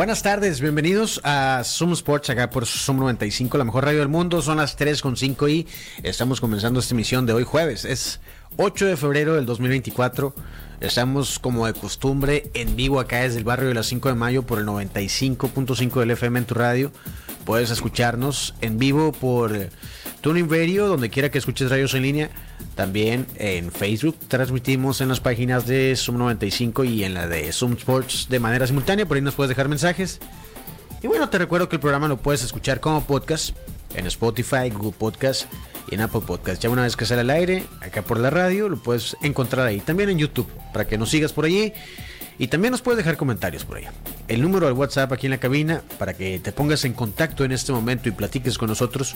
Buenas tardes, bienvenidos a Zoom Sports acá por Zoom 95, la mejor radio del mundo. Son las 3.5 y estamos comenzando esta emisión de hoy jueves. Es 8 de febrero del 2024. Estamos como de costumbre en vivo acá desde el barrio de las 5 de mayo por el 95.5 del FM en tu radio. Puedes escucharnos en vivo por Tuning Radio, donde quiera que escuches radios en línea. También en Facebook transmitimos en las páginas de Zoom 95 y en la de Zoom Sports de manera simultánea. Por ahí nos puedes dejar mensajes. Y bueno, te recuerdo que el programa lo puedes escuchar como podcast en Spotify, Google Podcast y en Apple Podcast. Ya una vez que sale al aire, acá por la radio, lo puedes encontrar ahí. También en YouTube, para que nos sigas por allí. Y también nos puedes dejar comentarios por ahí. El número del WhatsApp aquí en la cabina, para que te pongas en contacto en este momento y platiques con nosotros,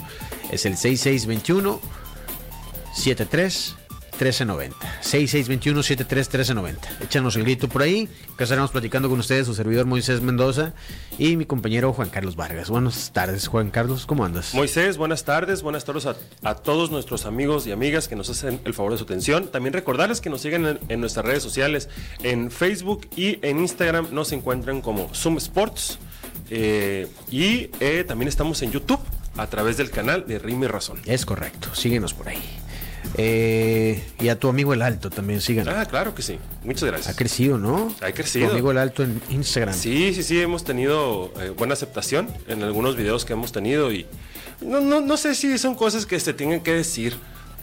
es el 6621 73 1390. 6621-731390. Échanos el grito por ahí, que estaremos platicando con ustedes, su servidor Moisés Mendoza y mi compañero Juan Carlos Vargas. Buenas tardes, Juan Carlos, ¿cómo andas? Moisés, buenas tardes, buenas tardes a, todos nuestros amigos y amigas que nos hacen el favor de su atención. También recordarles que nos siguen en, nuestras redes sociales, en Facebook y en Instagram nos encuentran como Zoom Sports. Eh, y eh, también estamos en YouTube a través del canal de Rime Razón. Es correcto, síguenos por ahí. Eh, y a tu amigo el Alto también sigan. Ah, claro que sí. Muchas gracias. Ha crecido, ¿no? Ha crecido. Tu amigo el Alto en Instagram. Sí, sí, sí. Hemos tenido eh, buena aceptación en algunos videos que hemos tenido y no, no, no sé si son cosas que se tienen que decir.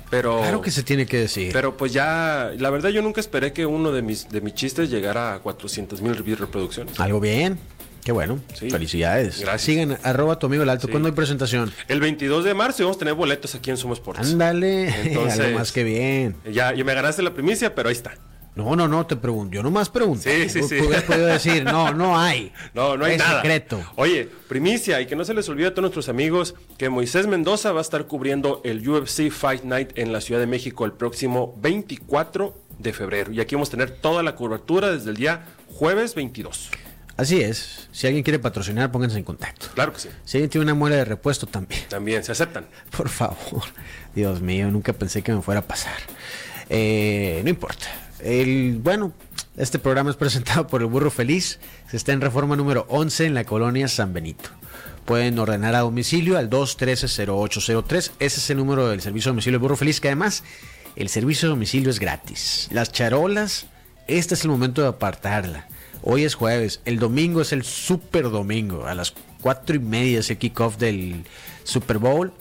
Pero, claro que se tiene que decir. Pero pues ya, la verdad yo nunca esperé que uno de mis, de mis chistes llegara a 400 mil reproducciones. Algo bien. Qué bueno. Felicidades. Gracias. Sigan arroba tu amigo el alto. ¿Cuándo hay presentación? El 22 de marzo vamos a tener boletos aquí en Somos Sports. Ándale. Entonces, algo más que bien. Ya, ya me ganaste la primicia, pero ahí está. No, no, no, te pregunto. Yo nomás pregunto. Sí, sí, sí. Hubieras podido decir, no, no hay. No, no hay es nada. secreto. Oye, primicia, y que no se les olvide a todos nuestros amigos que Moisés Mendoza va a estar cubriendo el UFC Fight Night en la Ciudad de México el próximo 24 de febrero. Y aquí vamos a tener toda la cobertura desde el día jueves 22. Así es. Si alguien quiere patrocinar, pónganse en contacto. Claro que sí. Si alguien tiene una muela de repuesto, también. También, se aceptan. Por favor. Dios mío, nunca pensé que me fuera a pasar. Eh, no importa. El, bueno, este programa es presentado por el Burro Feliz. Se está en reforma número 11 en la colonia San Benito. Pueden ordenar a domicilio al 213-0803. Ese es el número del servicio de domicilio del Burro Feliz, que además el servicio de domicilio es gratis. Las charolas, este es el momento de apartarla. Hoy es jueves, el domingo es el Super Domingo. A las cuatro y media es el kickoff del Super Bowl.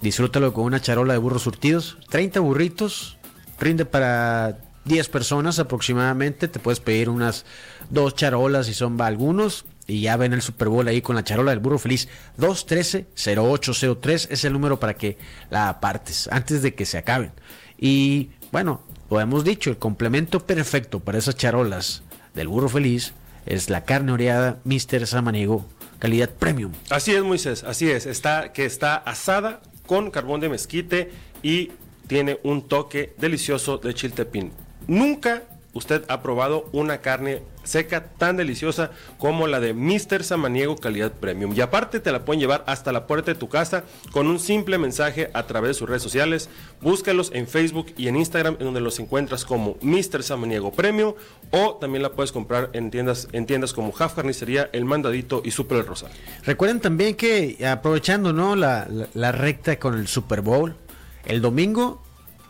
Disfrútalo con una charola de burros surtidos. 30 burritos, rinde para 10 personas aproximadamente. Te puedes pedir unas dos charolas si son algunos. Y ya ven el Super Bowl ahí con la charola del burro feliz. 213-0803 es el número para que la apartes antes de que se acaben. Y bueno, lo hemos dicho, el complemento perfecto para esas charolas del burro feliz es la carne oreada Mr. Samaniego, calidad premium. Así es, Moisés, así es. Está, que está asada con carbón de mezquite y tiene un toque delicioso de chiltepín. Nunca usted ha probado una carne seca tan deliciosa como la de Mr. Samaniego calidad premium. Y aparte te la pueden llevar hasta la puerta de tu casa con un simple mensaje a través de sus redes sociales. Búscalos en Facebook y en Instagram en donde los encuentras como Mr. Samaniego Premium o también la puedes comprar en tiendas, en tiendas como Jaf Carnicería, El Mandadito y Super El Rosal. Recuerden también que aprovechando ¿no? la, la recta con el Super Bowl, el domingo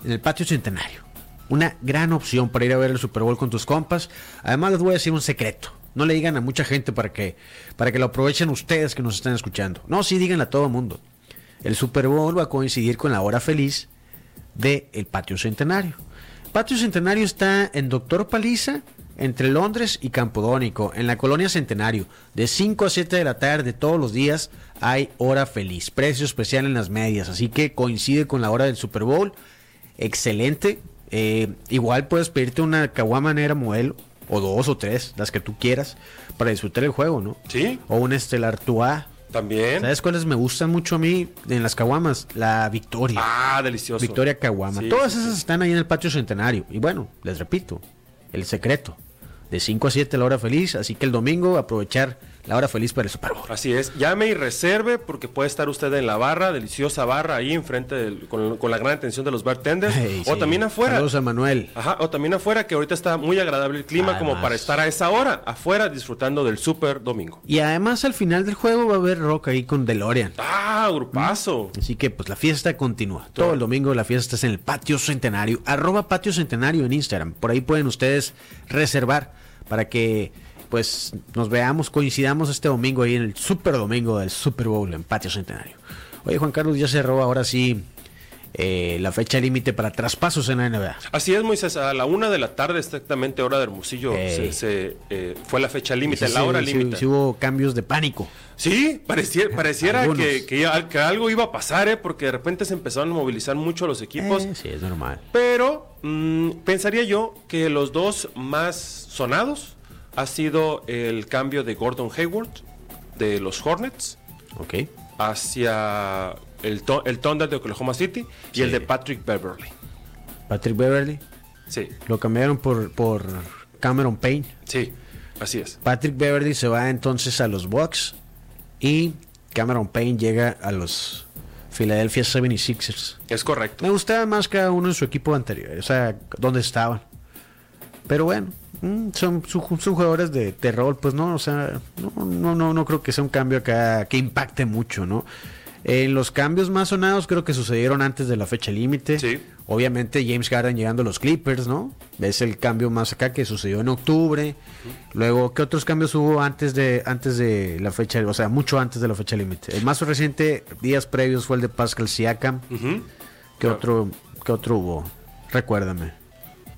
en el patio centenario una gran opción para ir a ver el Super Bowl con tus compas. Además les voy a decir un secreto. No le digan a mucha gente para que, para que lo aprovechen ustedes que nos están escuchando. No, sí díganle a todo el mundo. El Super Bowl va a coincidir con la hora feliz del el Patio Centenario. Patio Centenario está en Doctor Paliza, entre Londres y Campodónico, en la colonia Centenario, de 5 a 7 de la tarde todos los días hay hora feliz, precio especial en las medias, así que coincide con la hora del Super Bowl, excelente. Eh, igual puedes pedirte una caguama negra modelo, o dos o tres, las que tú quieras, para disfrutar el juego, ¿no? Sí. O un Estelar Artois. También. ¿Sabes cuáles me gustan mucho a mí en las caguamas? La Victoria. Ah, delicioso. Victoria Caguama. Sí, Todas sí, esas están ahí en el patio centenario. Y bueno, les repito, el secreto. De 5 a 7 la hora feliz. Así que el domingo aprovechar la hora feliz para el Super Bowl. Así es, llame y reserve porque puede estar usted en la barra, deliciosa barra ahí enfrente del- con, con la gran atención de los bartenders Hey, o sí. también afuera. Saludos a Manuel. Ajá, o también afuera que ahorita está muy agradable el clima como para estar a esa hora afuera disfrutando del super domingo. Y además al final del juego va a haber rock ahí con DeLorean. Ah, grupazo. Así que pues la fiesta continúa. Todo el domingo la fiesta está en el Patio Centenario. Arroba Patio Centenario en Instagram. Por ahí pueden ustedes reservar para que pues nos veamos, coincidamos este domingo ahí en el Super Domingo del Super Bowl en Patio Centenario. Oye Juan Carlos, ya cerró ahora sí eh, la fecha límite para traspasos en la NBA. Así es, Moisés, a la una de la tarde exactamente hora de Hermosillo Ey. se, se, eh, fue la fecha límite, la hora límite. sí hubo cambios de pánico. Sí, pareciera, pareciera que, que algo iba a pasar, ¿eh? porque de repente se empezaron a movilizar mucho los equipos. Eh, sí, es normal. Pero mm, pensaría yo que los dos más sonados ha sido el cambio de Gordon Hayward de los Hornets hacia el, el Thunder de Oklahoma City y Sí. el de Patrick Beverly. Patrick Beverly Sí, lo cambiaron por, por Cameron Payne. sí, así es. Patrick Beverly se va entonces a los Bucks y Cameron Payne llega a los Philadelphia 76ers. Es correcto. Me gustaba más cada uno en su equipo anterior, o sea, donde estaban. Pero bueno, son, son, son jugadores de, rol, pues no, o sea, no, no, no, no creo que sea un cambio acá que impacte mucho, ¿no? En los cambios más sonados creo que sucedieron antes de la fecha límite. Sí. Obviamente James Harden llegando a los Clippers, ¿no? Es el cambio más acá que sucedió en octubre. Luego, ¿qué otros cambios hubo antes de antes de la fecha, o sea, mucho antes de la fecha límite? El más reciente, días previos, fue el de Pascal Siakam. Ujú. ¿Qué otro, qué otro hubo? Recuérdame.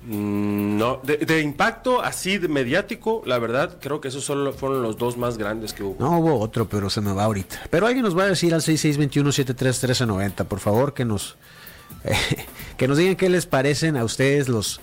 Mm, No, de, impacto así de mediático, la verdad, creo que esos solo fueron los dos más grandes que hubo. No hubo otro, pero se me va ahorita. Pero alguien nos va a decir al 6621-731390, por favor, que nos, que nos digan qué les parecen a ustedes los,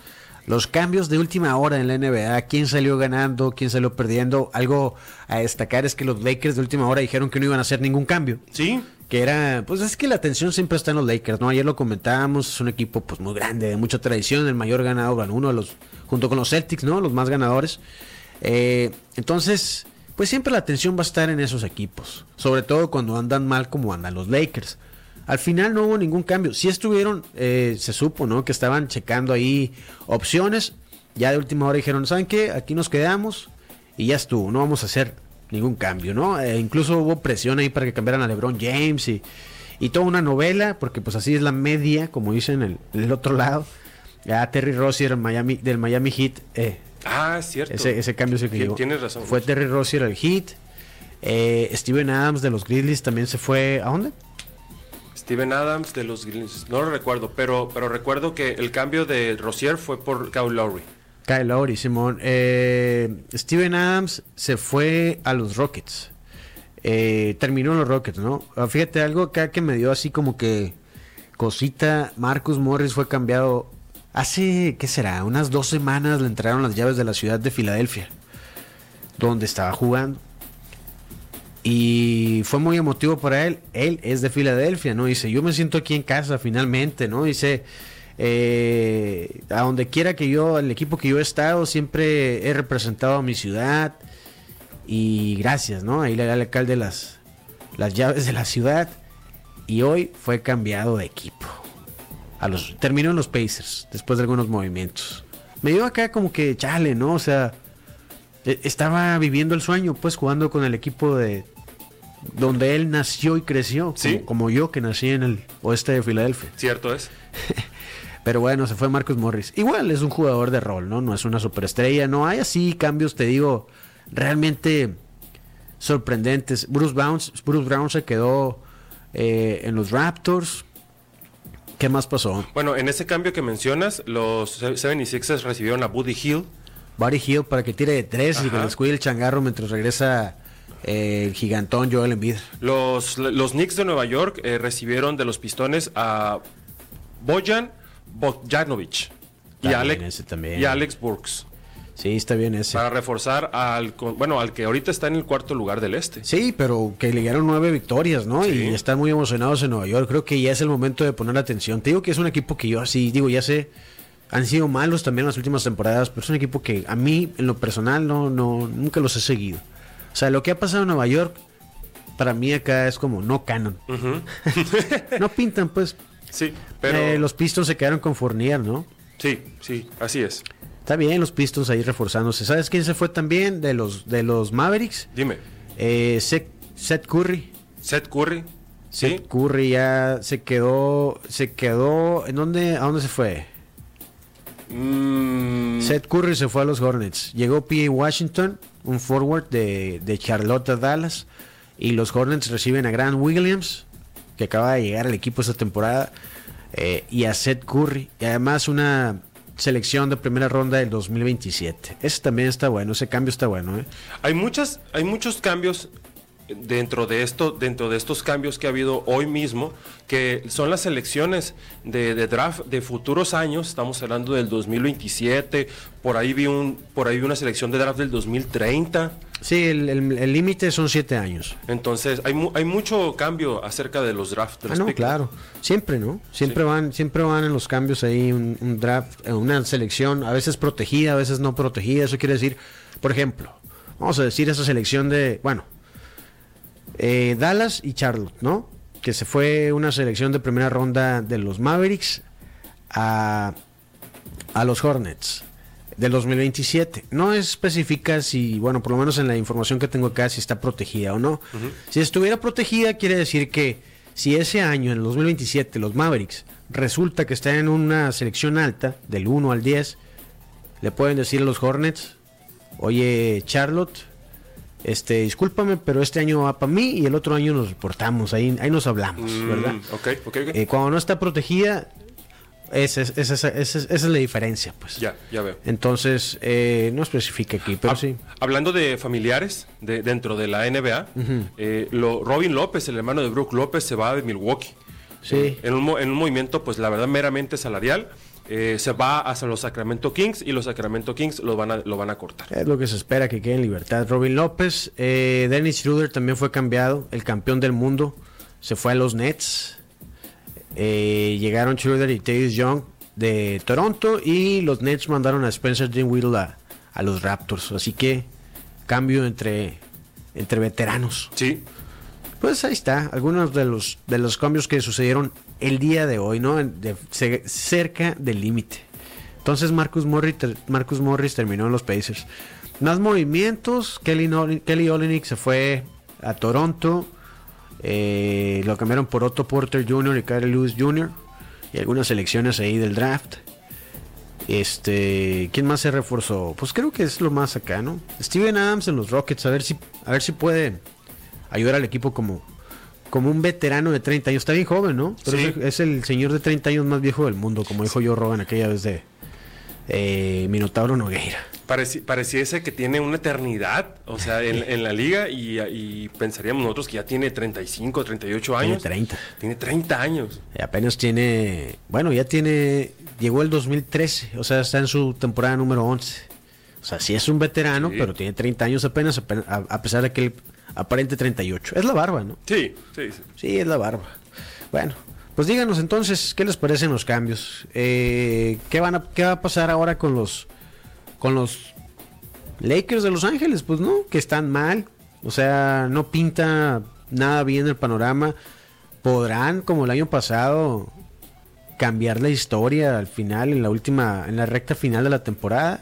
los cambios de última hora en la NBA. ¿Quién salió ganando? ¿Quién salió perdiendo? Algo a destacar es que los Lakers de última hora dijeron que no iban a hacer ningún cambio. Sí, Que era, pues es que la atención siempre está en los Lakers, ¿no? Ayer lo comentábamos, es un equipo pues muy grande, de mucha tradición, el mayor ganador, bueno, uno de los, junto con los Celtics, ¿no? Los más ganadores. Eh, entonces, pues siempre la atención va a estar en esos equipos, sobre todo cuando andan mal como andan los Lakers. Al final no hubo ningún cambio. Sí estuvieron, eh, se supo, ¿no? Que estaban checando ahí opciones. Ya de última hora dijeron, ¿saben qué? Aquí nos quedamos y ya estuvo. No vamos a hacer ningún cambio, ¿no? Eh, incluso hubo presión ahí para que cambiaran a LeBron James y, y toda una novela, porque pues así es la media, como dicen en el, el otro lado. Ya Terry Rozier del Miami, del Miami Heat, eh, ah, es cierto. ese, ese cambio se que. Tienes razón. Fue Terry Rozier al Heat. Eh, Steven Adams de los Grizzlies también se fue. ¿A dónde? Steven Adams de los Grizzlies, no lo recuerdo, pero, pero recuerdo que el cambio de Rosier fue por Kyle Lowry. Kyle Lowry, Simón. Eh, Steven Adams se fue a los Rockets. Eh, terminó en los Rockets, ¿no? Ah, Fíjate, algo acá que me dio así como que cosita. Marcus Morris fue cambiado hace, ¿qué será? Unas dos semanas le entraron las llaves de la ciudad de Filadelfia, donde estaba jugando. Y fue muy emotivo para él. Él es de Filadelfia, ¿no? Dice, yo me siento aquí en casa finalmente, ¿no? Dice, eh, a donde quiera que yo, el equipo que yo he estado, siempre he representado a mi ciudad. Y gracias, ¿no? Ahí le da el alcalde las, las llaves de la ciudad. Y hoy fue cambiado de equipo. A los, terminó en los Pacers, después de algunos movimientos. Me dio acá como que, chale, ¿no? O sea, estaba viviendo el sueño, pues jugando con el equipo de donde él nació y creció, Sí. como, como yo que nací en el oeste de Filadelfia. ¿Cierto es? Pero bueno, se fue Marcus Morris. Igual es un jugador de rol, ¿no? No es una superestrella. No hay así cambios, te digo, realmente sorprendentes. Bruce Brown, Bruce Brown se quedó eh, en los Raptors. ¿Qué más pasó? Bueno, en ese cambio que mencionas, los 76ers recibieron a Buddy Hill Buddy Hill para que tire de tres y que les cuide el changarro mientras regresa eh, el gigantón Joel Embiid. Los, los Knicks de Nueva York eh, recibieron de los Pistones a Bojan Bogdanovic y, Alex, y Alex Burks Sí, está bien ese. para reforzar al bueno al que ahorita está en el cuarto lugar del este. Sí, pero que le dieron nueve victorias, ¿no? Sí. Y están muy emocionados en Nueva York. Creo que ya es el momento de poner atención. Te digo que es un equipo que yo así, digo, ya sé, han sido malos también las últimas temporadas, pero es un equipo que a mí, en lo personal, no, no, nunca los he seguido. O sea, lo que ha pasado en Nueva York, para mí acá es como no canon. no pintan, pues. Sí, pero Eh, los Pistons se quedaron con Fournier, ¿no? sí, sí, así es. Está bien, los Pistons ahí reforzándose. ¿Sabes quién se fue también de los, de los Mavericks? Dime, Eh, Seth, Seth Curry. Seth Curry, sí, Seth Curry ya se quedó, se quedó, ¿en dónde, a dónde se fue? Mm, Seth Curry se fue a los Hornets. Llegó P.A. Washington, un forward de, de Charlotte Dallas. Y los Hornets reciben a Grant Williams, que acaba de llegar al equipo esta temporada. eh, y a Seth Curry. Y además una selección de primera ronda del 2027. Ese también está bueno, ese cambio está bueno. ¿eh? Hay muchas, hay muchos cambios dentro de esto, dentro de estos cambios que ha habido hoy mismo, que son las elecciones de, de draft de futuros años. Estamos hablando del 2027. Por ahí vi un, por ahí vi una selección de draft del 2030. Sí, el límite son siete años. Entonces hay, mu- hay mucho cambio acerca de los drafts. Ah, no, claro. Siempre, ¿no? Siempre Sí. van, siempre van en los cambios ahí un, un draft, eh, una selección, a veces protegida, a veces no protegida. Eso quiere decir, por ejemplo, vamos a decir esa selección de, bueno, eh, Dallas y Charlotte, ¿no? Que se fue una selección de primera ronda de los Mavericks a, a los Hornets del 2027. No especifica si, bueno, por lo menos en la información que tengo acá, si está protegida o no. Si estuviera protegida, quiere decir que si ese año, en el 2027, los Mavericks resulta que están en una selección alta, del 1 al 10, le pueden decir a los Hornets, oye, Charlotte, este, discúlpame, pero este año va para mí y el otro año nos reportamos, ahí, ahí nos hablamos, ¿verdad? Mm, ok, ok, ok. Eh, cuando no está protegida, esa es, esa es- esa es- esa es la diferencia, pues. ya, ya veo. Entonces, eh, no especifica aquí, pero sí. Hablando de familiares de, dentro de la NBA, eh, lo- Robin López, el hermano de Brook López, se va de Milwaukee. Sí. Eh, en, un, en un movimiento, pues la verdad, meramente salarial. Eh, se va hacia los Sacramento Kings y los Sacramento Kings lo van a, lo van a cortar. Es lo que se espera que quede en libertad. Robin López, eh, Dennis Schroeder también fue cambiado, el campeón del mundo, se fue a los Nets. Eh, llegaron Schroeder y Tyus Young de Toronto y los Nets mandaron a Spencer Dinwiddie a, a los Raptors. Así que cambio entre, entre veteranos. Sí, Pues ahí está, algunos de los de los cambios que sucedieron el día de hoy, ¿no? Cerca del límite. Entonces Marcus Morris, Marcus Morris terminó en los Pacers. Más movimientos, Kelly, Nol- Kelly se fue a Toronto, eh, lo cambiaron por Otto Porter Jr. y Kyle Lewis Jr. y algunas selecciones ahí del draft. Este, ¿quién más se reforzó? Pues creo que es lo más acá, ¿no? Steven Adams en los Rockets, a ver si, a ver si puede ayudar al equipo como, como un veterano de 30 años. Está bien joven, ¿no? Pero Sí. es, el, señor de 30 años más viejo del mundo, como dijo yo Rogan aquella vez de eh, Minotauro Nogueira. pareci- pareciese que tiene una eternidad, o sea, en, en la liga y, y pensaríamos nosotros que ya tiene 35, 38 Tiene años. 30. Tiene 30 años. Y apenas tiene, bueno, ya tiene, llegó el 2013, o sea, está en su temporada número 11. O sea, sí es un veterano, Sí. pero tiene 30 años apenas, a pesar de que él aparente 38. Es la barba, ¿no? Sí, sí, sí. Sí, es la barba. Bueno, pues díganos entonces, ¿qué les parecen los cambios? Eh, ¿qué, van a, ¿Qué va a pasar ahora con los, con los Lakers de Los Ángeles? Pues no, que están mal. O sea, no pinta nada bien el panorama. ¿Podrán, como el año pasado, cambiar la historia al final, en la última, en la recta final de la temporada?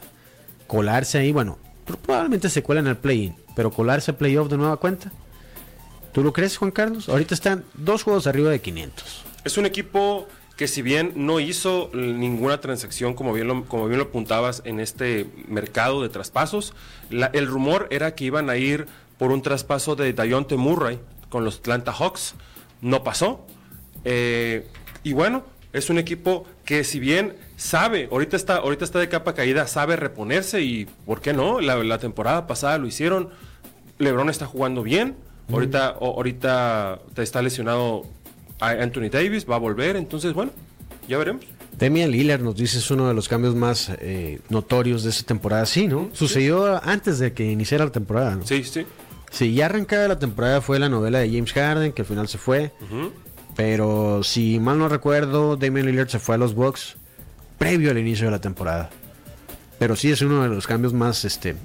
Colarse ahí, bueno, probablemente se cuelan al play-in, pero colarse a playoff de nueva cuenta. ¿Tú lo crees, Juan Carlos? Ahorita están dos juegos arriba de 500. Es un equipo que si bien no hizo ninguna transacción, como bien lo, como bien lo apuntabas, en este mercado de traspasos, el rumor era que iban a ir por un traspaso de Dionte Murray con los Atlanta Hawks. No pasó. Eh, y bueno, es un equipo que si bien sabe, ahorita está, ahorita está de capa caída, sabe reponerse y ¿por qué no? La, la temporada pasada lo hicieron. LeBron está jugando bien. Ahorita, ahorita está lesionado Anthony Davis, va a volver. Entonces, bueno, ya veremos. Damian Lillard nos dice es uno de los cambios más eh, notorios de esta temporada. Sí, ¿no? Sucedió antes de que iniciara la temporada, ¿no? Sí, sí. Sí, ya arrancada la temporada fue la novela de James Harden, que al final se fue. Pero si mal no recuerdo, Damian Lillard se fue a los Bucks previo al inicio de la temporada. Pero sí es uno de los cambios más, este,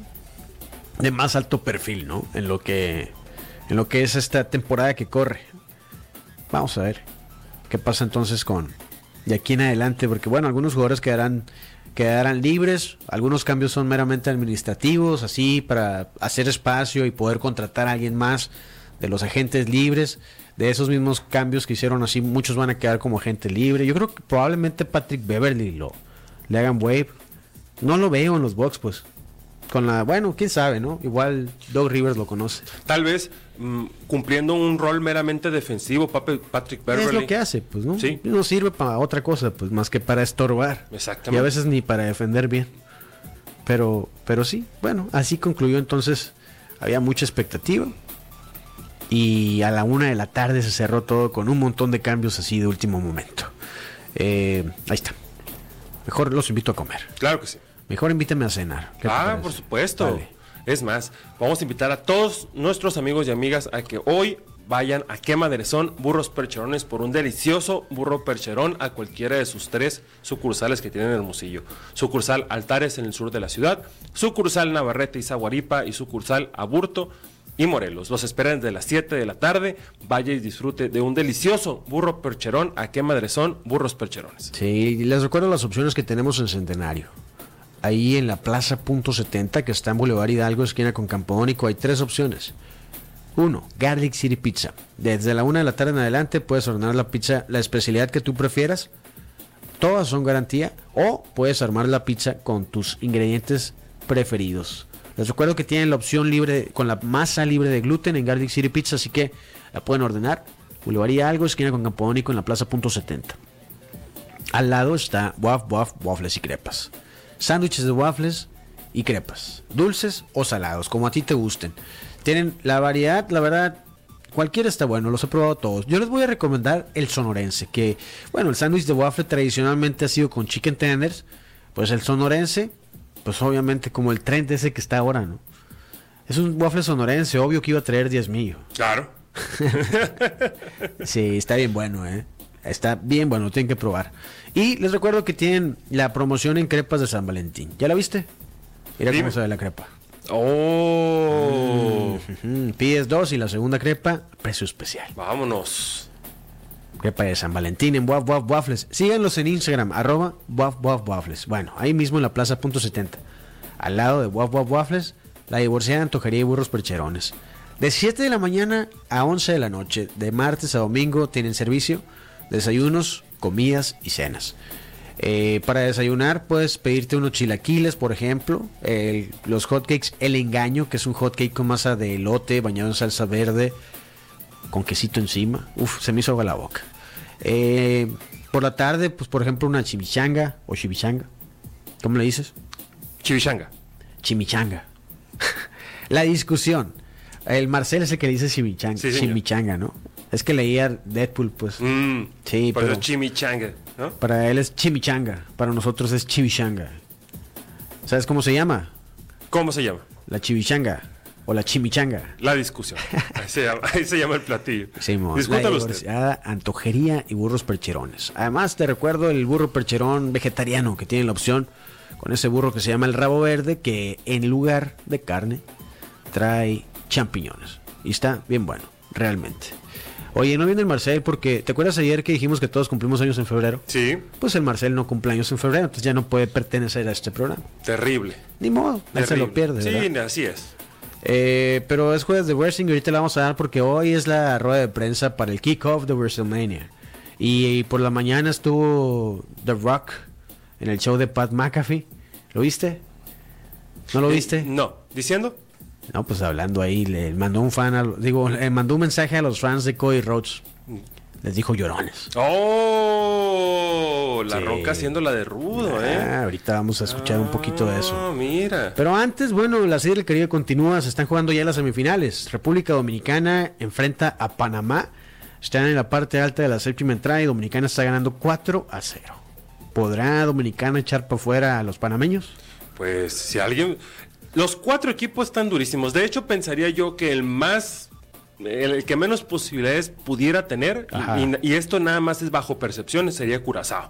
de más alto perfil, ¿no? En lo que, en lo que es esta temporada que corre. Vamos a ver qué pasa entonces con de aquí en adelante, porque bueno, algunos jugadores quedarán quedarán libres, algunos cambios son meramente administrativos, así para hacer espacio y poder contratar a alguien más de los agentes libres. De esos mismos cambios que hicieron así, muchos van a quedar como agente libre. Yo creo que probablemente Patrick Beverly lo le hagan wave. No lo veo en los box, pues. Con la, bueno, quién sabe, ¿no? Igual Doug Rivers lo conoce. Tal vez mm, cumpliendo un rol meramente defensivo, Patrick Beverly. Es lo que hace, pues, ¿no? Sí. No sirve para otra cosa, pues, más que para estorbar. Exactamente. Y a veces ni para defender bien. Pero, pero sí, bueno, así concluyó entonces. Había mucha expectativa. Y a la una de la tarde se cerró todo con un montón de cambios así de último momento. Eh, ahí está. Mejor los invito a comer. Claro que sí. Mejor invítame a cenar. ¿Qué te Ah, por supuesto. Vale. Es más, vamos a invitar a todos nuestros amigos y amigas a que hoy vayan a Quema de Rezón Burros Percherones por un delicioso burro percherón a cualquiera de sus tres sucursales que tienen en Hermosillo. Sucursal Altares en el sur de la ciudad, sucursal Navarrete y Zaguaripa y sucursal Aburto y Morelos. Los esperan desde las 7 de la tarde. Vaya y disfrute de un delicioso burro percherón a Quema de Rezón Burros Percherones. Sí, les recuerdo las opciones que tenemos en Centenario. Ahí en la Plaza Punto 70, que está en Boulevard Hidalgo, esquina con Campodónico, hay tres opciones. Uno, Garlic City Pizza. Desde la una de la tarde en adelante puedes ordenar la pizza, la especialidad que tú prefieras. Todas son garantía. O puedes armar la pizza con tus ingredientes preferidos. Les recuerdo que tienen la opción libre con la masa libre de gluten en Garlic City Pizza, así que la pueden ordenar. Boulevard Hidalgo, esquina con Campodónico en la Plaza Punto 70. Al lado está Waf Waf Waffles y Crepas. Sándwiches de waffles y crepas. Dulces o salados, como a ti te gusten. Tienen la variedad, la verdad, cualquiera está bueno, los he probado todos. Yo les voy a recomendar el sonorense, que, bueno, el sándwich de waffle tradicionalmente ha sido con chicken tenders. Pues el sonorense, pues obviamente como el trend ese que está ahora, ¿no? Es un waffle sonorense, obvio que iba a traer 10 millo. Claro. Sí, está bien bueno, ¿eh? Está bien bueno, tienen que probar. Y les recuerdo que tienen la promoción en crepas de San Valentín. ¿Ya la viste? Mira Dime. cómo se ve la crepa. Oh. Ujú, Pides dos y la segunda crepa, precio especial. Vámonos. Crepa de San Valentín en Waf Waf Waffles. Síganlos en Instagram, arroba Waf Waf Waffles. Bueno, ahí mismo en la plaza punto 70. Al lado de Waf Waf Waffles, la divorciada antojería y burros percherones. De 7 de la mañana a 11 de la noche, de martes a domingo, tienen servicio, desayunos, comidas y cenas. Eh, para desayunar puedes pedirte unos chilaquiles, por ejemplo, los hotcakes El Engaño, que es un hotcake con masa de elote bañado en salsa verde, con quesito encima. Uf, se me hizo agua la boca. Eh, por la tarde, pues por ejemplo, una chimichanga o chimichanga. ¿Cómo le dices? Chimichanga. Chimichanga. la discusión. El Marcel es el que le dice chimichanga, Sí, chimichanga, ¿no? Es que leía Deadpool, pues. Mm, Sí, por pero- eso chimichanga, ¿no? Para él es chimichanga, para nosotros es chimichanga. ¿Sabes cómo se llama? ¿Cómo se llama? La chimichanga o la chimichanga. La discusión. Ahí se llama, ahí se llama el platillo. Simón, la usted. antojería y burros percherones. Además, te recuerdo el burro percherón vegetariano que tiene la opción con ese burro que se llama el rabo verde, que en lugar de carne trae champiñones. Y está bien bueno, realmente. Oye, no viene el Marcel porque, ¿te acuerdas ayer que dijimos que todos cumplimos años en febrero? Sí, Pues el Marcel no cumple años en febrero, entonces ya no puede pertenecer a este programa. terrible. Ni modo, él se lo pierde. ¿verdad? Sí, así es. Eh, pero es jueves de wrestling y ahorita la vamos a dar porque hoy es la rueda de prensa para el kickoff de WrestleMania. Y, por la mañana estuvo The Rock en el show de Pat McAfee. ¿Lo viste? ¿No lo Eh, viste? No. ¿Diciendo? No, pues hablando ahí, le mandó un fan, a digo, le mandó un mensaje a los fans de Cody Rhodes. Les dijo llorones. Oh, la Sí. roca haciendo la de rudo, ¿eh? Ah, ahorita vamos a escuchar un poquito de eso. Ah, mira. Pero antes, bueno, la Serie del Caribe continúa, se están jugando ya las semifinales. República Dominicana enfrenta a Panamá. Están en la parte alta de la séptima entrada y Dominicana está ganando 4 a 0. ¿Podrá Dominicana echar para afuera a los panameños? Pues si alguien... Los cuatro equipos están durísimos. De hecho, pensaría yo que el más... El, el que menos posibilidades pudiera tener, y- esto nada más es bajo percepciones, sería Curazao.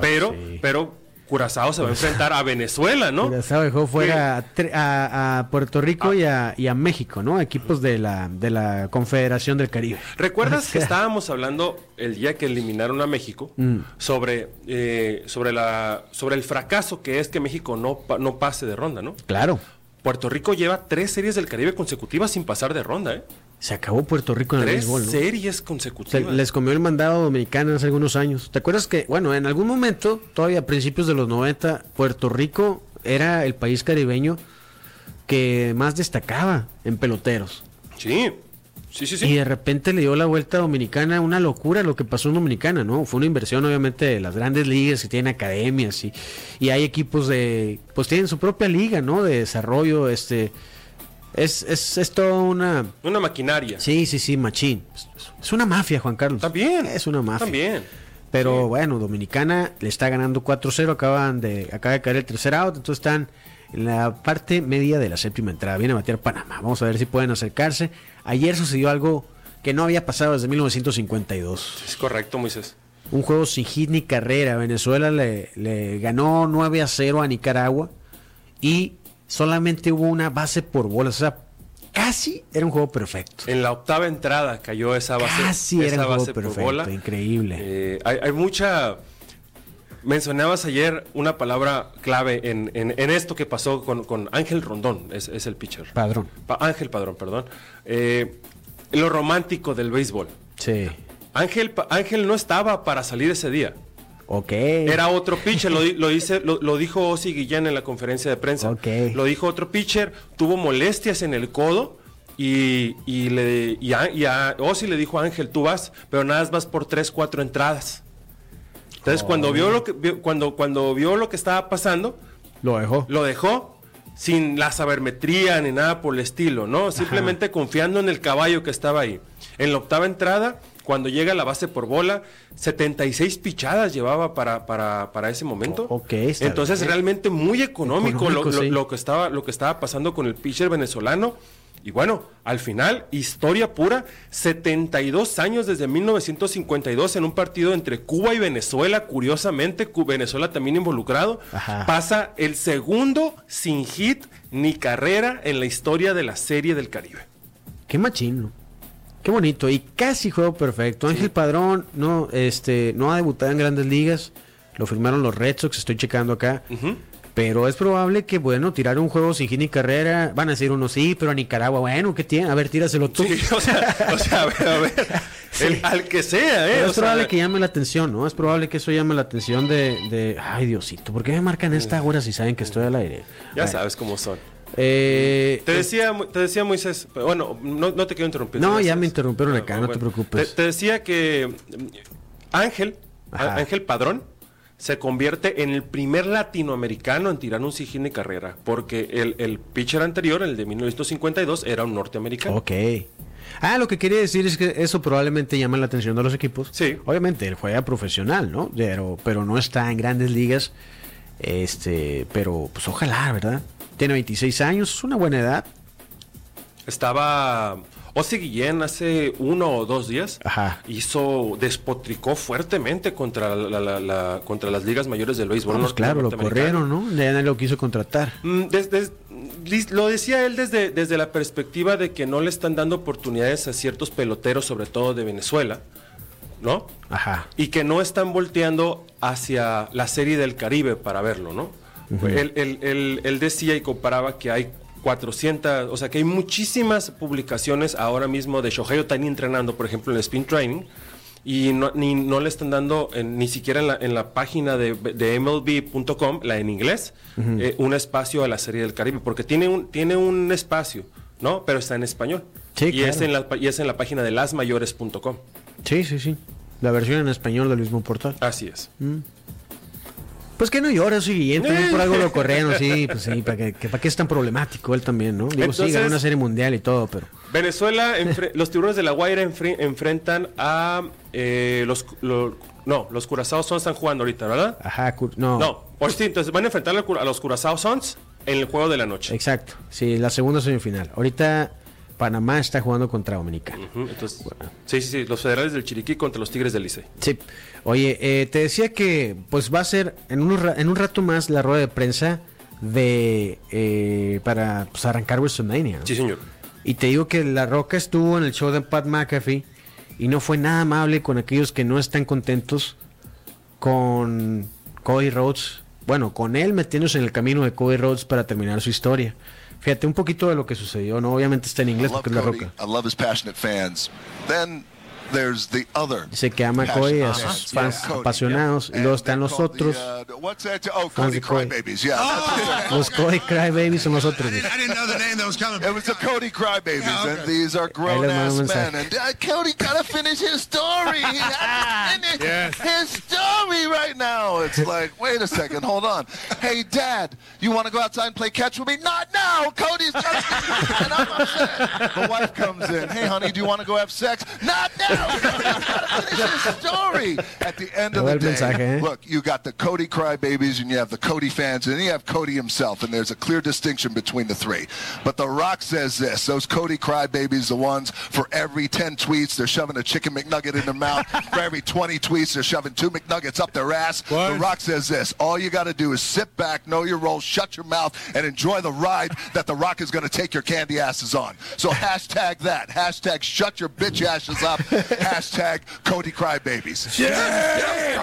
Pero, sí. pero Curazao se va a enfrentar a Venezuela, ¿no? Curazao dejó fuera a, tre- a- a Puerto Rico y, a, y a México, ¿no? Equipos de la, de la Confederación del Caribe. ¿Recuerdas O que estábamos hablando el día que eliminaron a México Mm. sobre, eh, sobre, la, sobre el fracaso que es que México no, pa- no pase de ronda, ¿no? Claro. Puerto Rico lleva tres series del Caribe consecutivas sin pasar de ronda, ¿eh? Se acabó Puerto Rico en el Tres béisbol, ¿no? series Se consecutivas. les comió el mandado dominicano hace algunos años. ¿Te acuerdas que, bueno, en algún momento, todavía a principios de los 90, Puerto Rico era el país caribeño que más destacaba en peloteros? Sí, sí, sí, sí. Y de repente le dio la vuelta a Dominicana, una locura lo que pasó en Dominicana, ¿no? Fue una inversión obviamente de las grandes ligas que tienen academias y, y hay equipos de, pues tienen su propia liga, ¿no? De desarrollo, este, es, es, es toda una, Una maquinaria. sí, sí, sí, machín. Es- una mafia, Juan Carlos. También. Es una mafia. También. Pero Sí. bueno, Dominicana le está ganando 4-0, acaban de, acaba de caer el tercer out, entonces están en la parte media de la séptima entrada. Viene a batear Panamá. Vamos a ver si pueden acercarse. Ayer sucedió algo que no había pasado desde 1952. Es correcto, Moisés. Un juego sin hit ni carrera. Venezuela le, le ganó 9 a 0 a Nicaragua y solamente hubo una base por bolas. O sea, casi era un juego perfecto. En la octava entrada cayó esa base. Casi era un juego base por perfecto, bola. increíble. Eh, hay, hay mucha. Mencionabas ayer una palabra clave en, en- en esto que pasó con, con Ángel Rondón, es, es el pitcher. Padrón. Pa- Ángel Padrón, perdón. Eh, lo romántico del béisbol. Sí. Ángel, Ángel no estaba para salir ese día. Ok. Era otro pitcher, lo, lo dice, lo, lo dijo Ozzy Guillén en la conferencia de prensa. Ok. Lo dijo otro pitcher, tuvo molestias en el codo y, y le, y a, y a Ozzy le dijo a Ángel, tú vas, pero nada más vas por tres, cuatro entradas. Entonces cuando vio lo que vio- cuando, cuando vio lo que estaba pasando, Lo dejó. lo dejó sin la sabermetría ni nada por el estilo, ¿no? Simplemente confiando en el caballo que estaba ahí. En la octava entrada, cuando llega a la base por bola, 76 pichadas llevaba para, para, para ese momento. Entonces, bien. realmente muy económico, lo- Económico, lo, sí. lo que estaba, lo que estaba pasando con el pitcher venezolano. Y bueno, al final, historia pura, 72 años desde 1952 en un partido entre Cuba y Venezuela, curiosamente, Cu- Venezuela también involucrado, Ajá. pasa el segundo sin hit ni carrera en la historia de la Serie del Caribe. Qué machín, ¿no? Qué bonito. Y casi juego perfecto. Ángel Padrón no, este, no ha debutado en grandes ligas. Lo firmaron los Red Sox, estoy checando acá. Ujú. Pero es probable que, bueno, tirar un juego sin hit ni carrera. Van a decir uno, sí, pero a Nicaragua, bueno, ¿qué tiene? A ver, tíraselo tú. Sí, o sea, o sea, a ver, a ver, el- al que sea, ¿eh? Pero O es sea, probable que llame la atención, ¿no? Es probable que eso llame la atención de, de- Ay, Diosito, ¿por qué me marcan esta hora si saben que estoy al aire? Ya sabes cómo son. eh, Te decía, Mo- te decía Moisés, bueno, no, no te quiero interrumpir. No, ya me interrumpieron Ah, acá, no te preocupes. Te, te decía que mm, Ángel, Ajá. Ángel Padrón, se convierte en el primer latinoamericano en tirar un sigil de carrera, porque el, el pitcher anterior, el de 1952, era un norteamericano. Ok. Ah, lo que quería decir es que eso probablemente llama la atención de los equipos. Sí. Obviamente, él juega profesional, ¿no? Pero, pero no está en grandes ligas. Este, pero pues ojalá, ¿verdad? Tiene 26 años, es una buena edad. Estaba Ozzy Guillén hace uno o dos días. Ajá. Hizo, despotricó fuertemente contra, la, la- la- contra las ligas mayores del béisbol. Vamos, claro, lo corrieron, ¿no? Ya nadie lo quiso contratar. Mm, lo decía él desde, desde la perspectiva de que no le están dando oportunidades a ciertos peloteros, sobre todo de Venezuela, ¿no? Ajá. Y que no están volteando hacia la serie del Caribe para verlo, ¿no? él, él- él- él decía y comparaba que hay 400, o sea que hay muchísimas publicaciones ahora mismo de Shohei Otani entrenando, por ejemplo, en el Spin Training, y no, ni, no le están dando en- ni siquiera en la, en la página de, de MLB.com, la en inglés, eh, un espacio a la serie del Caribe, porque tiene un, tiene un espacio, ¿no? Pero está en español. Sí, y, es en la, y es en la página de lasmayores.com. Sí, sí, sí. La versión en español del mismo portal. Así es. Pues que no llora, sí, también por algo lo corrieron, sí, pues sí, para que, que- para qué es tan problemático él también, ¿no? Digo, sí, Entonces- ganó una serie mundial y todo, pero... Venezuela, los tiburones de la Guaira enfre- enfrentan a eh, los, lo- no, los Curazao Sons están jugando ahorita, ¿verdad? Ajá, no. No, por sí, entonces van a enfrentar a los Curazao Sons en el juego de la noche. Exacto, sí, la segunda semifinal. Ahorita Panamá está jugando contra Dominicana. Entonces, sí, sí, sí, los federales del Chiriquí contra los Tigres del Licey. Sí. Oye, eh, te decía que pues va a ser en un, en un rato más la rueda de prensa de eh, para pues, arrancar WrestleMania. ¿no? Sí, señor. Y te digo que La Roca estuvo en el show de Pat McAfee y no fue nada amable con aquellos que no están contentos con Cody Rhodes. Bueno, con él metiéndose en el camino de Cody Rhodes para terminar su historia. Fíjate un poquito de lo que sucedió, ¿no? Obviamente está en inglés porque es La. Roca. I love his passionate fans. Then there's the other. Dice que ama a Cody, a passionate sus fans. fans Yeah, Cody, apasionados. Y luego están they're los called the, uh, what's that? Oh, Fans Cody Cody. Crybabies. Yeah. that's Los Cody Crybabies son los otros. I didn't, I didn't know the name that was coming. It was the Cody Crybabies, Yeah, okay. and these are grown les mando ass men. And uh, Cody gotta finish his story. He has to finish his story right now. It's like, wait a second, hold on. Hey, Dad, you want to go outside and play catch with me? Not now. Cody's and I'm upset. The wife comes in. Hey, honey, do you want to go have sex? Not now. Cody's gotta finish his story. At the end of the day, mensaje, ¿eh? look, you got the Cody Crybabies, and you have the Cody fans, and then you have Cody himself, and there's a clear distinction between the three. But The Rock says this: those Cody Crybabies, the ones for every 10 tweets, they're shoving a chicken McNugget in their mouth. for every 20 tweets, they're shoving two McNuggets up their ass. The Rock says this: all you got to do is sit back, know your role, shut your mouth, and enjoy the ride that The Rock is going to take your candy asses on. So hashtag that. Hashtag shut your bitch asses up. Hashtag Cody Crybabies.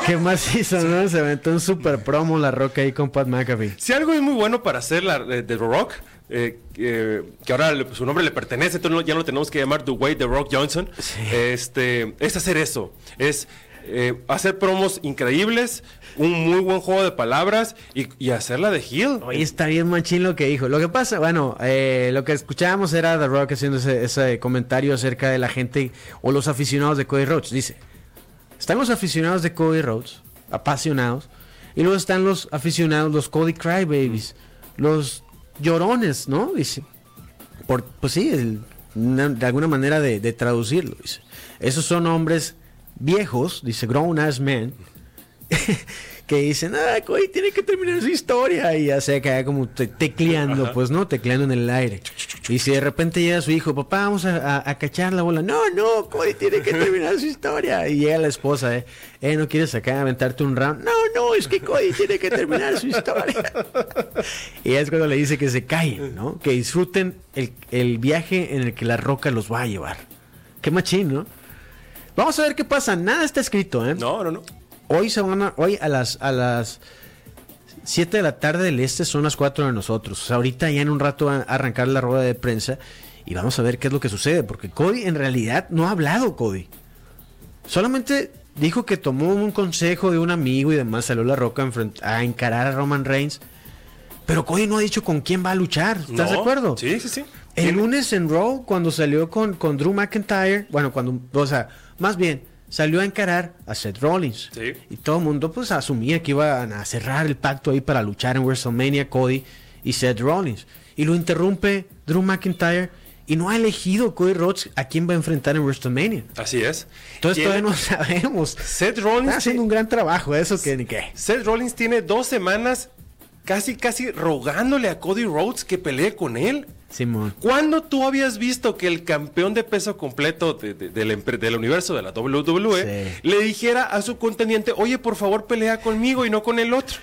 ¿Qué más hizo, no? Se aventó un super promo La Roca ahí con Pat McAfee. Si algo es muy bueno para hacer la de, de The Rock, eh, eh, que ahora le- su nombre le pertenece, entonces ya no lo tenemos que llamar Dwayne The Rock Johnson, este, es hacer eso, es eh, hacer promos increíbles, un muy buen juego de palabras y, hacerla de heel. Oye, está bien machín lo que dijo. Lo que pasa, bueno, eh, lo que escuchábamos era The Rock haciendo ese, comentario acerca de la gente o los aficionados de Cody Rhodes. Dice, están los aficionados de Cody Rhodes, apasionados, y luego están los aficionados, los Cody Crybabies, los llorones, ¿no? Dice, por, pues sí, de alguna manera de, traducirlo. Esos son hombres viejos, dice, grown ass men, que dicen, ah, Cody tiene que terminar su historia. Y ya se queda como te- tecleando, pues, ¿no? Tecleando en el aire. Y si de repente llega su hijo, papá, vamos a, a- a cachar la bola. No, no, Cody tiene que terminar su historia. Y llega la esposa, ¿eh? Eh, ¿no quieres acá aventarte un round? No, no, es que Cody tiene que terminar su historia. y es cuando le dice que se callen, ¿no? Que disfruten el, el viaje en el que la roca los va a llevar. Qué machín, ¿no? Vamos a ver qué pasa. Nada está escrito, ¿eh? No, no, no. Hoy se van a, hoy a las a las 7 de la tarde del este son las 4 de nosotros. O sea, ahorita ya en un rato va a arrancar la rueda de prensa y vamos a ver qué es lo que sucede, porque Cody en realidad no ha hablado Cody. Solamente dijo que tomó un consejo de un amigo y demás, salió la roca a encarar a Roman Reigns. Pero Cody no ha dicho con quién va a luchar. ¿Estás de acuerdo? Sí, sí, sí. El lunes en Raw, cuando salió con, con Drew McIntyre, bueno, cuando, o sea, más bien, salió a encarar a Seth Rollins. Sí. Y todo el mundo, pues, asumía que iban a cerrar el pacto ahí para luchar en WrestleMania, Cody y Seth Rollins. Y lo interrumpe Drew McIntyre y no ha elegido Cody Rhodes a quién va a enfrentar en WrestleMania. Así es. Entonces todavía no sabemos. Seth Rollins, Está haciendo un gran trabajo, eso que ni qué. Seth Rollins tiene dos semanas casi, casi rogándole a Cody Rhodes que pelee con él. Simón. ¿Cuándo tú habías visto que el campeón de peso completo de- de- del universo de la WWE Sí. le dijera a su contendiente, oye, por favor, pelea conmigo y no con el otro?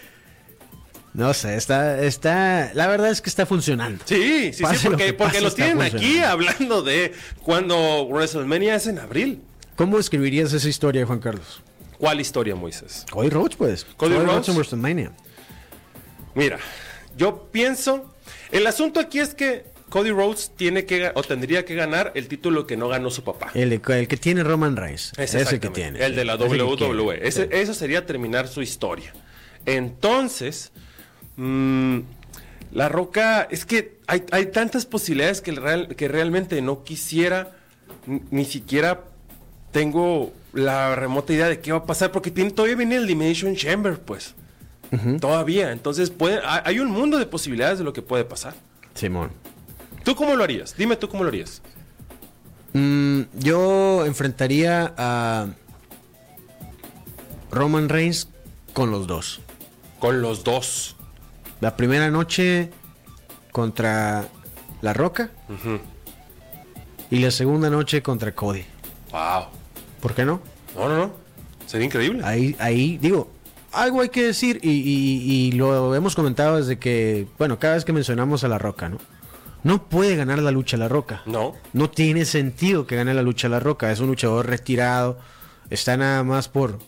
No sé, está, está, la verdad es que está funcionando. Sí, sí, sí, Pase lo porque, que porque pase, los tienen aquí hablando de cuando WrestleMania es en abril. ¿Cómo escribirías esa historia, Juan Carlos? ¿Cuál historia, Moisés? Cody Rhodes, pues. Cody Rhodes Rhodes. en WrestleMania. Mira, yo pienso, el asunto aquí es que Cody Rhodes tiene que o tendría que ganar el título que no ganó su papá. El, el que tiene Roman Reigns. Ese Es el que tiene. El de la Es WWE. Ese- Sí. Eso sería terminar su historia. Entonces, mm, La Roca, es que hay, hay tantas posibilidades que, real- que realmente no quisiera ni siquiera tengo la remota idea de qué va a pasar, porque tiene, todavía viene el Elimination Chamber, pues. Todavía. Entonces, puede, hay hay un mundo de posibilidades de lo que puede pasar. Simón. ¿Tú cómo lo harías? Dime tú cómo lo harías. Mm, yo enfrentaría a Roman Reigns con los dos. Con los dos. La primera noche contra La Roca y la segunda noche contra Cody. Wow. ¿Por qué no? No, no, no. Sería increíble. Ahí, ahí digo, algo hay que decir y, y- y lo hemos comentado desde que, bueno, cada vez que mencionamos a La Roca, ¿no? No puede ganar la lucha La Roca. No. No tiene sentido que gane la lucha La Roca. Es un luchador retirado. Está nada más por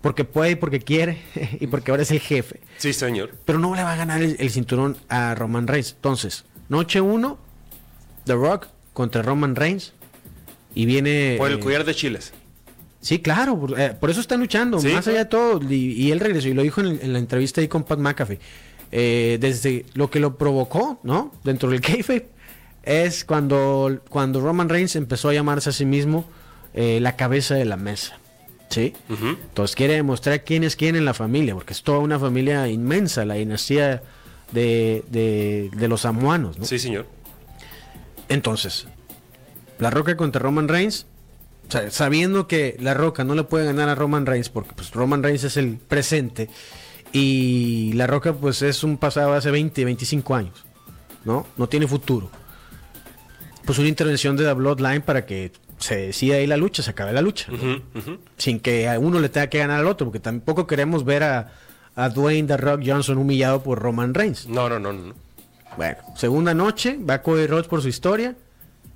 porque puede y porque quiere y porque ahora es el jefe. Sí, señor. Pero no le va a ganar el, el cinturón a Roman Reigns. Entonces, noche 1, The Rock contra Roman Reigns. Y viene... Por el eh, collar de chiles. Sí, claro, por, eh, por eso están luchando, Sí, más allá de todo. Y, y él regresó y lo dijo en, en la entrevista ahí con Pat McAfee. Eh, desde lo que lo provocó, ¿no? Dentro del kayfabe, es cuando, cuando Roman Reigns empezó a llamarse a sí mismo eh, la cabeza de la mesa. ¿Sí? Entonces quiere demostrar quién es quién en la familia, porque es toda una familia inmensa, la dinastía de, de- de los samoanos, ¿no? Sí, señor. Entonces, La Roca contra Roman Reigns, o sea, sabiendo que La Roca no le puede ganar a Roman Reigns, porque pues Roman Reigns es el presente, y La Roca pues es un pasado de hace 20, 25 años, ¿no? No tiene futuro. Pues una intervención de la Bloodline para que se decida ahí la lucha, se acabe la lucha, sin que a uno le tenga que ganar al otro, porque tampoco queremos ver a, a Dwayne The Rock Johnson humillado por Roman Reigns. No, no, no, no. Bueno, segunda noche, va Cody Rhodes por su historia.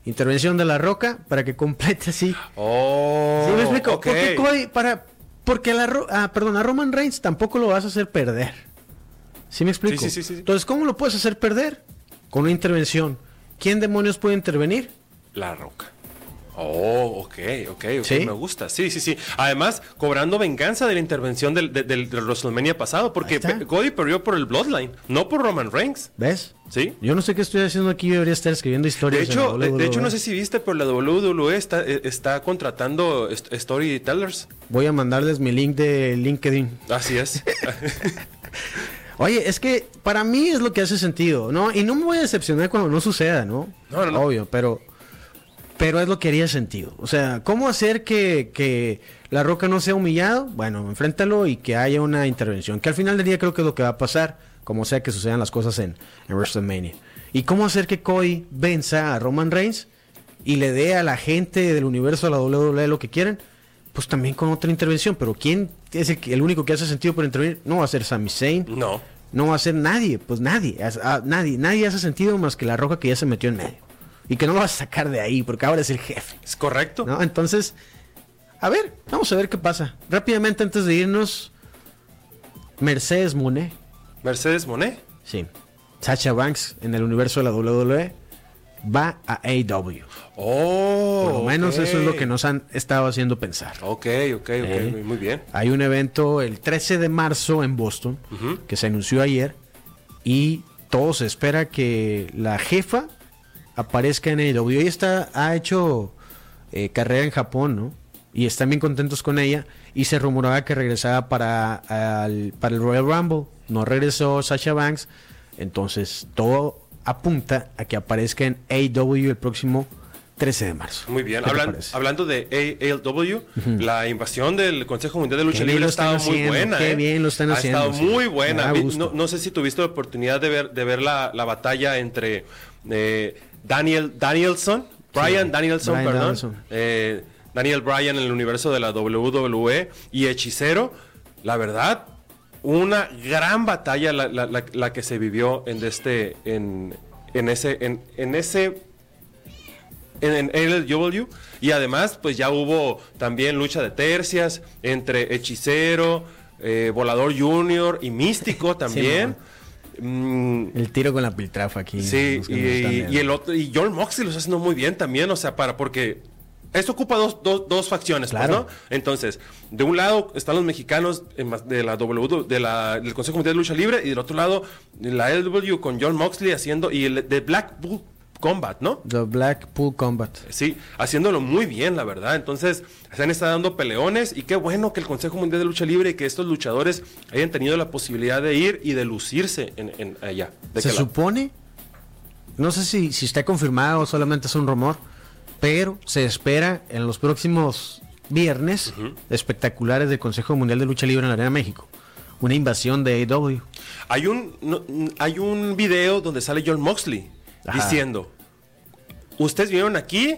Intervención de la Roca para que complete así. Oh, ¿Sí me explico? ok. Porque Cody, para, porque la Ro- ah, perdón, a Roman Reigns tampoco lo vas a hacer perder. ¿Sí me explico? Sí, sí, sí, sí. Entonces, ¿cómo lo puedes hacer perder? Con una intervención. ¿Quién demonios puede intervenir? La roca. Oh, ok, ok, ok, ¿Sí? me gusta. Sí, sí, sí. Además, cobrando venganza de la intervención del, del, del- del WrestleMania pasado, porque Cody perdió por el Bloodline, no por Roman Reigns. ¿Ves? ¿Sí? Yo no sé qué estoy haciendo aquí, debería estar escribiendo De historias. en hecho, de, de hecho, no sé si viste, pero la WWE está, eh, está contratando storytellers. Voy a mandarles mi link de LinkedIn. Así es. Oye, es que para mí es lo que hace sentido, ¿no? Y no me voy a decepcionar cuando no suceda, ¿no? No, no, no. Obvio, pero, pero es lo que haría sentido. O sea, ¿cómo hacer que, que La Roca no sea humillado? Bueno, enfréntalo y que haya una intervención. Que al final del día creo que es lo que va a pasar, como sea que sucedan las cosas en, en WrestleMania. ¿Y cómo hacer que Cody venza a Roman Reigns y le dé a la gente del universo de la WWE lo que quieren? Pues también con otra intervención. Pero ¿quién es el, el único que hace sentido por intervenir? No va a ser Sami Zayn. no. No va a ser nadie, pues nadie, a- nadie, nadie hace sentido más que la roca que ya se metió en medio. Y que no lo vas a sacar de ahí, porque ahora es el jefe. Es correcto. ¿no? Entonces, a ver, vamos a ver qué pasa. Rápidamente antes de irnos, Mercedes Monet, Mercedes Monet. sí, Sacha Banks en el universo de la WWE, va a AEW. Oh. Por lo menos ok. eso es lo que nos han estado haciendo pensar. Ok, ok, ok. Eh. Muy bien. Hay un evento el 13 de marzo en Boston que se anunció ayer y todo se espera que la jefa aparezca en AEW. Ella está, ha hecho eh, carrera en Japón, ¿no? Y están bien contentos con ella y se rumoraba que regresaba para, al- para el Royal Rumble. No regresó Sasha Banks, entonces todo apunta a que aparezca en AEW el próximo 13 de marzo. Muy bien. Hablando de ALW, la invasión del Consejo Mundial de Lucha Qué Libre ha estado muy buena. qué ¿eh? bien lo están ha haciendo, estado sí. muy buena. no sé si tuviste la oportunidad de ver, de ver la, la batalla entre eh, Daniel Danielson, Brian Sí, Danielson, perdón. Danielson. eh, Daniel Bryan en el universo de la WWE y Hechicero. La verdad, una gran batalla la, la- la- la que se vivió en este en, en ese en, en ese en, ALW y además pues ya hubo también lucha de tercias entre Hechicero, eh, Volador Junior y Místico también. Mm, El tiro con la piltrafa aquí. Sí, y, el otro, y John Moxley lo está haciendo muy bien también, o sea, para, porque esto ocupa dos, dos, dos facciones, pues, Claro. ¿no? Entonces, de un lado están los mexicanos mas- de la W, de la, del Consejo Mundial de Lucha Libre, y del otro lado, la LW con John Moxley haciendo, y el de Black Bull Combat, ¿no? The Blackpool Combat. Sí, haciéndolo muy bien, la verdad. Entonces, se han estado dando peleones y qué bueno que el Consejo Mundial de Lucha Libre y que estos luchadores hayan tenido la posibilidad de ir y de lucirse en, en allá. ¿De Se supone, no sé si, si está confirmado o solamente es un rumor, pero se espera en los próximos viernes espectaculares del Consejo Mundial de Lucha Libre en la Arena México. Una invasión de AEW. Hay un, no, hay un video donde sale John Moxley Ajá. diciendo, ustedes vinieron aquí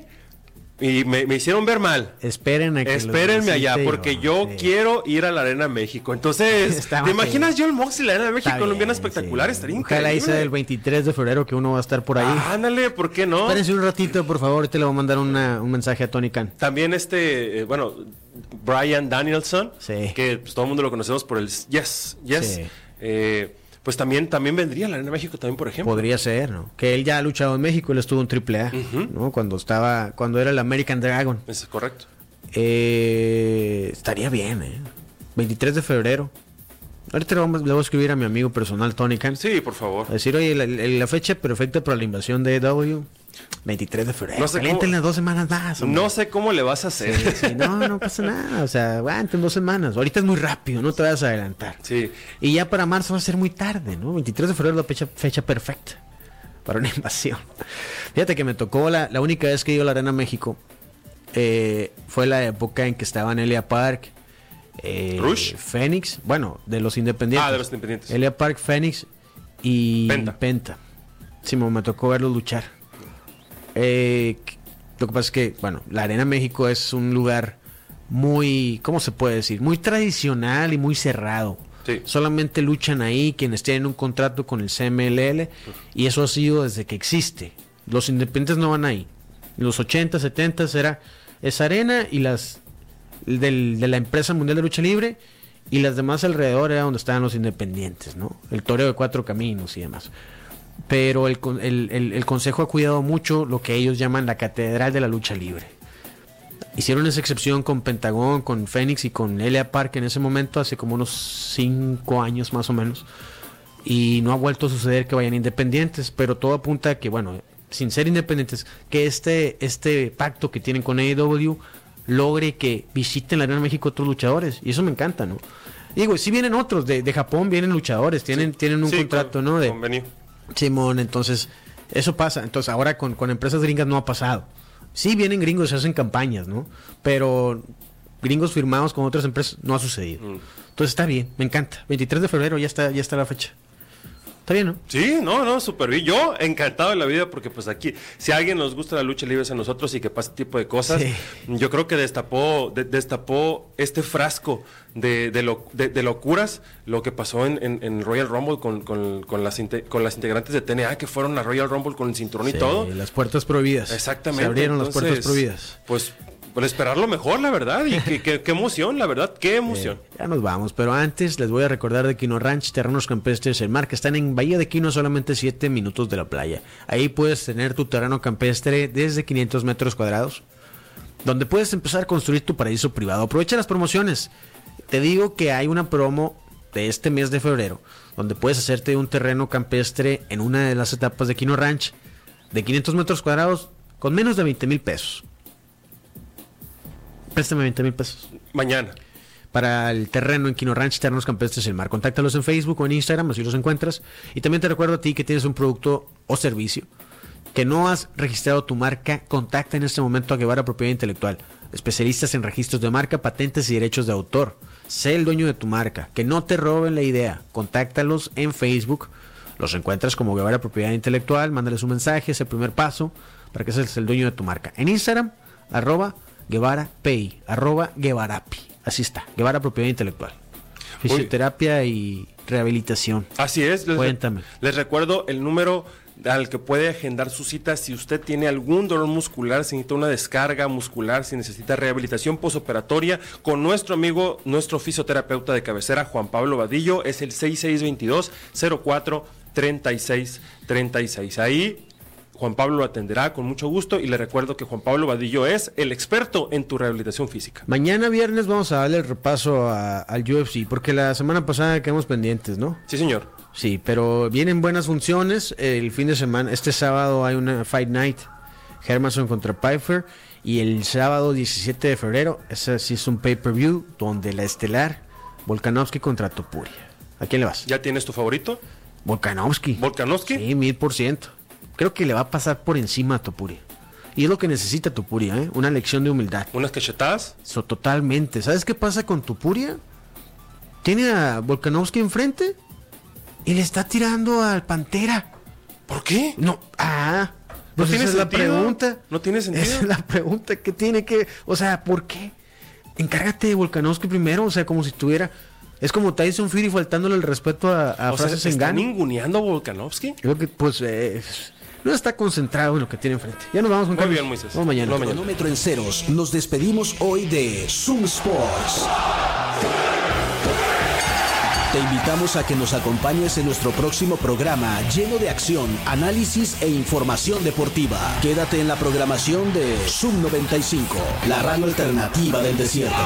y me, me hicieron ver mal. Esperen a que Espérenme allá, porque yo, yo sí. quiero ir a la Arena México. Entonces, Está ¿te imaginas que- John Moxley en la Arena México en un bien, espectacular? sí. Ojalá hice el 23 de febrero que uno va a estar por ahí. Ándale, ¿por qué no? Espérense un ratito, por favor. Ahorita le voy a mandar una- un mensaje a Tony Khan. También este, eh, bueno, Brian Danielson, Sí. que pues, todo el mundo lo conocemos por el Yes, Yes. Sí. Eh, pues también, también vendría a la Arena México también, por ejemplo. Podría ser, ¿no? Que él ya ha luchado en México, él estuvo en AAA, ¿no? Cuando estaba, cuando era el American Dragon. Es correcto. Eh, estaría bien, ¿eh? 23 de febrero. Ahorita le, vamos- le voy a escribir a mi amigo personal Tony Khan. Sí, por favor. A decir, oye, la, la- fecha perfecta para la invasión de AEW, 23 de febrero. No sé cómo- las dos semanas más. hombre. No sé cómo le vas a hacer. Sí, no, no pasa nada. O sea, aguanten dos semanas. Ahorita es muy rápido, no te vayas a adelantar. Sí. Y ya para marzo va a ser muy tarde, ¿no? 23 de febrero es la fecha, fecha perfecta para una invasión. Fíjate que me tocó la, la única vez que ido a la Arena México. eh, fue la época en que estaban Elia Park, eh, Rush. Fénix, bueno, de los independientes. Ah, de los independientes. Elia Park, Fénix y Penta. Penta. Sí, me tocó verlos luchar. Eh, lo que pasa es que, bueno, la Arena México es un lugar muy, ¿cómo se puede decir? Muy tradicional y muy cerrado. Sí. Solamente luchan ahí quienes tienen un contrato con el CMLL y eso ha sido desde que existe. Los independientes no van ahí. En los 80, 70 era esa arena y las del- de la empresa mundial de lucha libre y las demás alrededor era donde estaban los independientes, ¿no? El toreo de cuatro caminos y demás. Pero el, el- el- el consejo ha cuidado mucho lo que ellos llaman la catedral de la lucha libre. Hicieron esa excepción con Pentagón, con Fénix y con Elia Park en ese momento, hace como unos cinco años más o menos. Y no ha vuelto a suceder que vayan independientes, pero todo apunta a que, bueno, sin ser independientes, que este, este pacto que tienen con AEW logre que visiten la Arena México otros luchadores. Y eso me encanta, ¿no? Digo, si vienen otros, de, de Japón vienen luchadores, tienen, tienen un Sí, contrato, con- ¿no? De, convenio. Simón, entonces, eso pasa. Entonces, ahora con, con empresas gringas no ha pasado. Sí vienen gringos, se hacen campañas, ¿no? Pero gringos firmados con otras empresas no ha sucedido. Mm. Entonces está bien, me encanta. 23 de febrero ya está, ya está la fecha. Está bien, ¿no? Sí, no, no, súper bien. Yo encantado de la vida porque pues aquí, si a alguien nos gusta la lucha libre es a nosotros y que pasa este tipo de cosas, Sí. yo creo que destapó, de- destapó este frasco de, de, lo- de- de locuras lo que pasó en, en- en Royal Rumble con, con- con las con las integrantes de TNA que fueron a Royal Rumble con el cinturón y todo. Las puertas prohibidas. Exactamente. Se abrieron las puertas prohibidas. Pues, por esperar lo mejor, la verdad. Y qué, emoción, la verdad, qué emoción. Eh, ya nos vamos, pero antes les voy a recordar de Quino Ranch, terrenos campestres, el mar, que están en Bahía de Quino, solamente 7 minutos de la playa. Ahí puedes tener tu terreno campestre desde 500 metros cuadrados, donde puedes empezar a construir tu paraíso privado. Aprovecha las promociones. Te digo que hay una promo de este mes de febrero, donde puedes hacerte un terreno campestre en una de las etapas de Quino Ranch, de 500 metros cuadrados, con menos de 20 mil pesos. Préstame 20 mil pesos Mañana. para el terreno en Quino Ranch, Terrenos Campestres El Mar. Contáctalos en Facebook o en Instagram, así los encuentras. Y también te recuerdo a ti que tienes un producto o servicio que no has registrado tu marca, contacta en este momento a Guevara Propiedad Intelectual, especialistas en registros de marca, patentes y derechos de autor. Sé el dueño de tu marca, que no te roben la idea. Contáctalos en Facebook, los encuentras como Guevara Propiedad Intelectual, mándales un mensaje, es el primer paso para que seas el dueño de tu marca. En Instagram, arroba Guevara Pay, arroba Guevarapi. Así está, Guevara Propiedad Intelectual. Fisioterapia y rehabilitación. Así es. Les, Cuéntame. les recuerdo el número al que puede agendar su cita si usted tiene algún dolor muscular, si necesita una descarga muscular, si necesita rehabilitación posoperatoria, con nuestro amigo, nuestro fisioterapeuta de cabecera, Juan Pablo Vadillo, es el 6622-04-3636. Ahí Juan Pablo lo atenderá con mucho gusto y le recuerdo que Juan Pablo Vadillo es el experto en tu rehabilitación física. Mañana viernes vamos a darle el repaso a- al UFC, porque la semana pasada quedamos pendientes, ¿no? Sí, señor. Sí, pero vienen buenas funciones. El fin de semana, este sábado hay una Fight Night. Hermanson contra Pfeiffer. Y el sábado 17 de febrero, ese sí es un pay-per-view donde la estelar Volkanovski contra Topuria. ¿A quién le vas? ¿Ya tienes tu favorito? Volkanovski. ¿Volkanovski? Sí, mil por ciento. Creo que le va a pasar por encima a Topuria. Y es lo que necesita Topuria, ¿eh? Una lección de humildad. ¿Unas cachetadas? So, totalmente. ¿Sabes qué pasa con Topuria? Tiene a Volkanovski enfrente y le está tirando al Pantera. ¿Por qué? No, ah, No pues tiene esa es la pregunta. No tiene sentido. Esa es la pregunta que tiene que, o sea, ¿por qué? Encárgate de Volkanovski primero, o sea, como si tuviera es como Tyson Fury faltándole el respeto a, a o sea, frases ¿se en está gano. ninguneando a Volkanovski? Creo que pues eh, no está concentrado en lo que tiene enfrente. Ya nos vamos con Muy Carlos. bien, Moisés. Vamos mañana. No, mañana. Cronómetro en ceros. Nos despedimos hoy de Zoom Sports. Te invitamos a que nos acompañes en nuestro próximo programa lleno de acción, análisis e información deportiva. Quédate en la programación de Zoom 95, la radio alternativa del desierto.